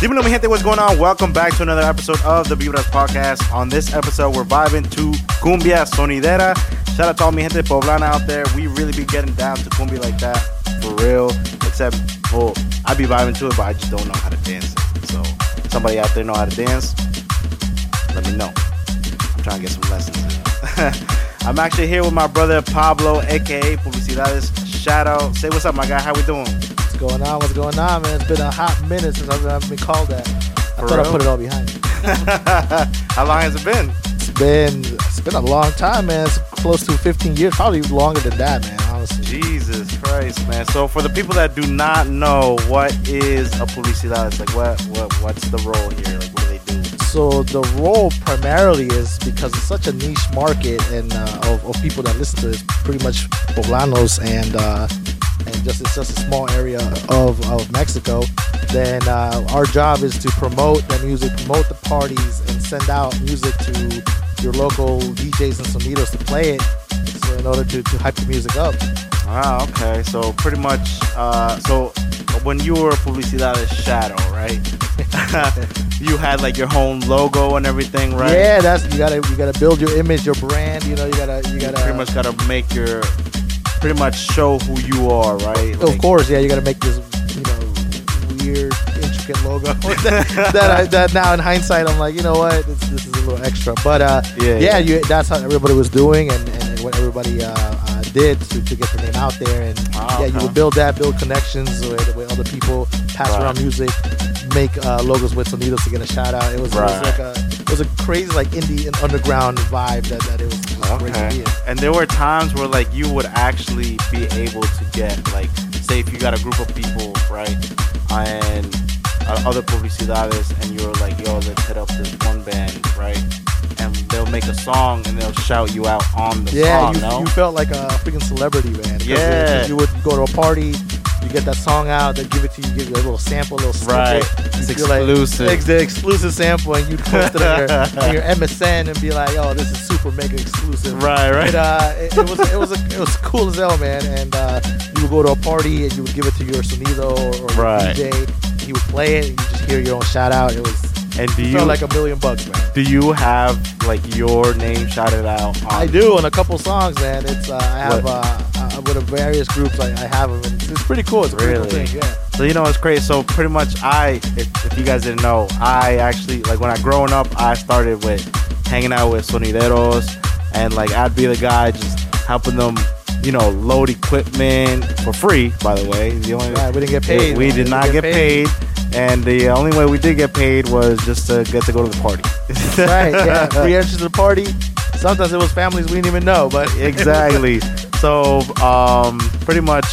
Dímelo, mi gente, what's going on? Welcome back to another episode of the Vibras Podcast. On this episode, we're vibing to Cumbia Sonidera. Shout out to all mi gente poblana out there. We really be getting down to cumbia like that, for real. Except, well, I be vibing to it, but I just don't know how to dance. So, somebody out there know how to dance? Let me know. I'm trying to get some lessons. I'm actually here with my brother Pablo, aka Publicidades. Shout out. Say what's up, my guy. How we doing? What's going on? What's going on, man? It's been a hot minute since I've been called that. I For thought real? I put it all behind me. How long has it been? It's been it's been a long time, man. It's close to 15 years, probably longer than that, man. Honestly. Jesus Christ, man. So for the people that do not know, what is a publicidad? Like what what what's the role here? Like what do they do? So the role primarily is because it's such a niche market and uh, of, of people that listen to it, it's pretty much poblanos and uh, and just it's just a small area of, of Mexico. Then uh, our job is to promote the music, promote the parties, and send out music to your local DJs and sonidos to play it. So in order to, to hype the music up. Ah, okay. So pretty much uh so when you were publicidades shadow, right? you had like your own logo and everything, right? Yeah, that's you gotta you gotta build your image, your brand. You know, you gotta you gotta Pretty much gotta make your pretty much show who you are, right? Of course, yeah, you got to make this, you know, weird, intricate logo that, that, I, that now in hindsight I'm like, you know what, this, this is a little extra. But uh, Yeah, yeah. You, that's how everybody was doing and, and what everybody uh, uh, did to, to get the name out there. And Ah, yeah, you would build that, build connections with, with other people, pass Right. around music, make uh, logos with Sonidos to get a shout out. It was, it was like a it was a crazy like indie and underground vibe that, that it was, it was great to Okay. And there were times where like you would actually be able to get like say if you got a group of people, right? And uh, other publicidades and you're like, yo, let's hit up this one band, right? And they'll make a song and they'll shout you out on the Yeah, song, you, no? you felt like a freaking celebrity, man. 'Cause Yeah. you would go to a party, you get that song out, they give it to you, give you a little sample, a little snippet. Right. It's feel like- exclusive. ex- the exclusive sample, and you'd post it on your, on your MSN and be like, "Oh, this is super mega exclusive." right, right. It, uh, it, it was it was a, it was cool as hell, man. And uh, you would go to a party and you would give it to your sonido or, or your Right. DJ. He would play it, and you just hear your own shout out. It was and do you felt like a million bucks, man. do you have like your name shouted out I do on a couple songs, man. It's uh, I have What? uh, uh, the various groups. I, I have them, it's, pretty cool. It's pretty cool Really? thing, yeah. So you know it's crazy. So pretty much, I if, if you guys didn't know, I actually like when I growing up, I started with hanging out with sonideros, and like I'd be the guy just helping them, you know, load equipment for free. By the way, the only Right, we didn't get paid. we man. did not get paid, and the only way we did get paid was just to get to go to the party. right, yeah. Free entrance to the party. Sometimes it was families we didn't even know, but exactly. So, um, pretty much,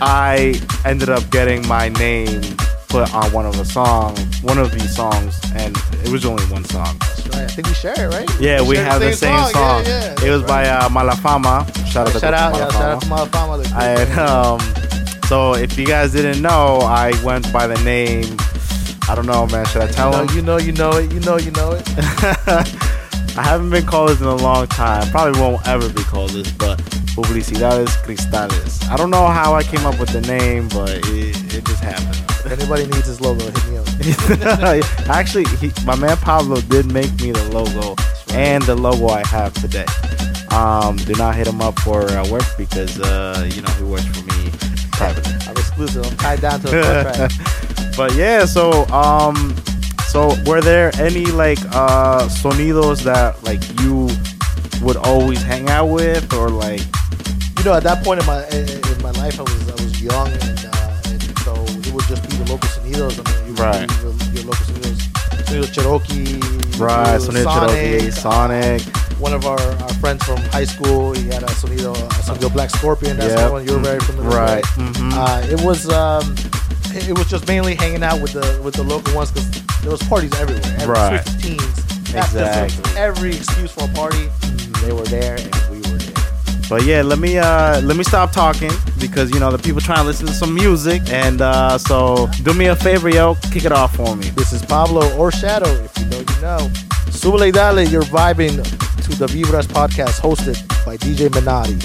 I ended up getting my name put on one of the songs, one of these songs, and it was only one song. That's right. I think we share it, right? Yeah, we, share have the same song. Yeah, yeah. It was by uh, Malafama. Shout out to shout out, Malafama. yeah, shout out to Malafama. And um, so if you guys didn't know, I went by the name. I don't know, man. Should I tell you know, them? you know, you know it. You know, you know it. I haven't been called this in a long time. Probably won't ever be called this, but Publicidades Cristales. I don't know how I came up with the name, but it, it just happened. If anybody needs his logo, hit me up. Actually, he, my man Pablo did make me the logo and the logo I have today. Um, do not hit him up for uh, work because uh, you know he works for me privately. I'm exclusive. I'm tied down to a contract. but yeah, so um, so were there any like uh sonidos that like you would always hang out with or like you know, at that point in my in my life, I was I was young, and, uh, and so it would just be the local sonidos. I mean, you would Right. be your, your local sonidos, sonido Cherokee, right sonido Sonido Cherokee, Sonic, One of our, our friends from high school, he had a sonido, a sonido Black Scorpion. That's Yep. the one you're very familiar right? with. mhm. Uh, it was um, it was just mainly hanging out with the with the local ones because there was parties everywhere. Every Right. Teens. Exactly. every excuse for a party, they were there and we were there. But yeah, let me uh let me stop talking because you know the people trying to listen to some music and uh so do me a favor, yo, kick it off for me. This is Pablo or Shadow. If you know, you know. Subale Dale, you're vibing to the Vibras podcast hosted by DJ Minati.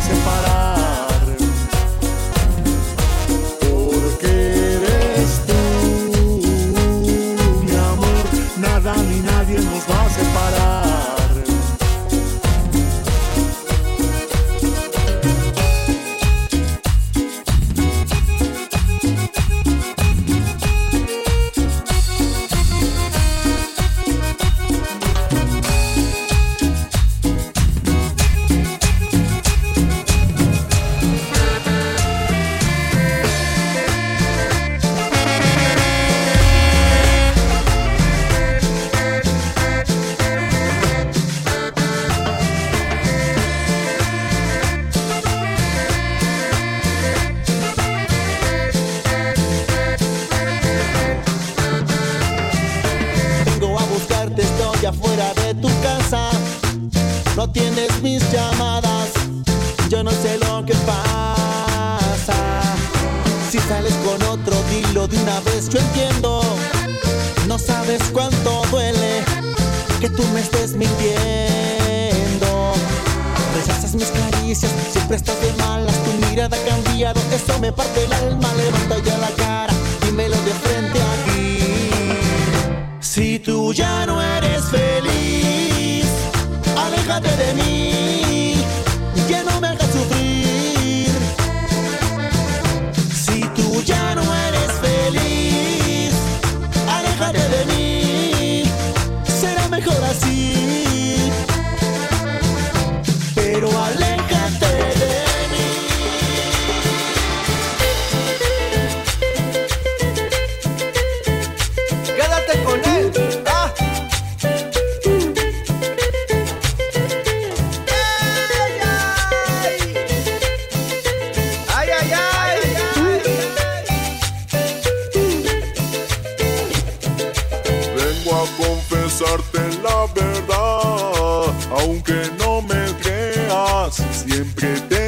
separados. Si sales con otro, dilo de una vez, yo entiendo. No sabes cuánto duele que tú me estés mintiendo. Rechazas mis caricias, siempre estás de malas, tu mirada ha cambiado, eso me parte el alma, levanta ya la cara, y me lo de frente a ti. Si tú ya no eres feliz, aléjate de mí. Siempre te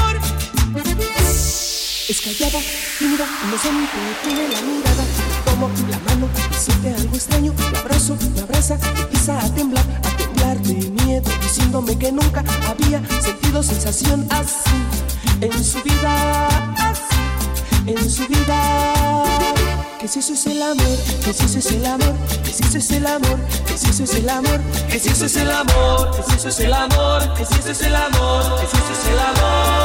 Es callada, tímida, inocente, tiene la mirada. Tomo la mano siente algo extraño. La abrazo, me abraza, empieza a temblar, a temblar de miedo, diciéndome que nunca había sentido sensación así en su vida, así en su vida. Que si eso es el amor, que si eso es el amor, que si eso es el amor, que si eso es el amor, que si eso es el amor, que si eso es el amor, que si eso es el amor, que si eso es el amor.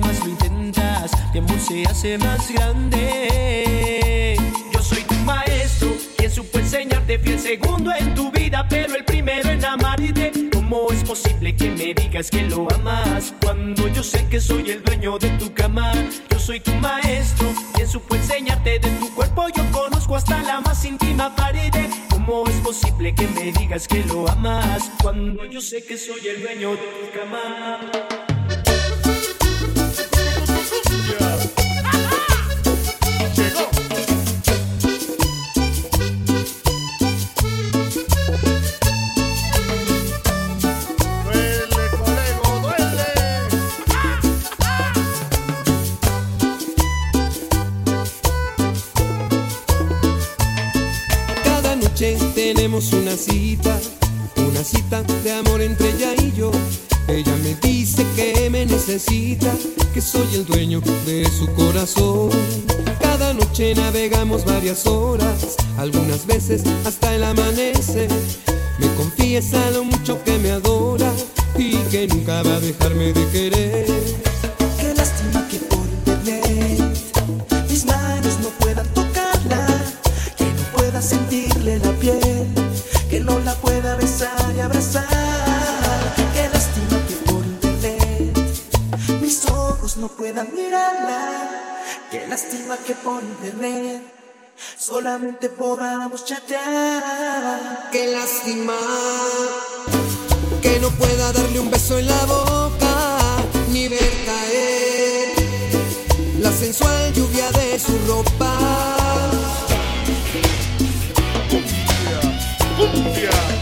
Más lo intentas, mi amor se hace más grande. Yo soy tu maestro, quien supo enseñarte fui el segundo en tu vida, pero el primero en amarte. ¿Cómo es posible que me digas que lo amas cuando yo sé que soy el dueño de tu cama? Yo soy tu maestro, quien supo enseñarte de tu cuerpo. Yo conozco hasta la más íntima pared. ¿Cómo es posible que me digas que lo amas cuando yo sé que soy el dueño de tu cama? Una cita, una cita de amor entre ella y yo. Ella me dice que me necesita, que soy el dueño de su corazón. Cada noche navegamos varias horas, algunas veces hasta el amanecer. Me confiesa lo mucho que me adora y que nunca va a dejarme de querer. Que por internet solamente podamos chatear. Qué lástima que no pueda darle un beso en la boca ni ver caer la sensual lluvia de su ropa. Cumbia.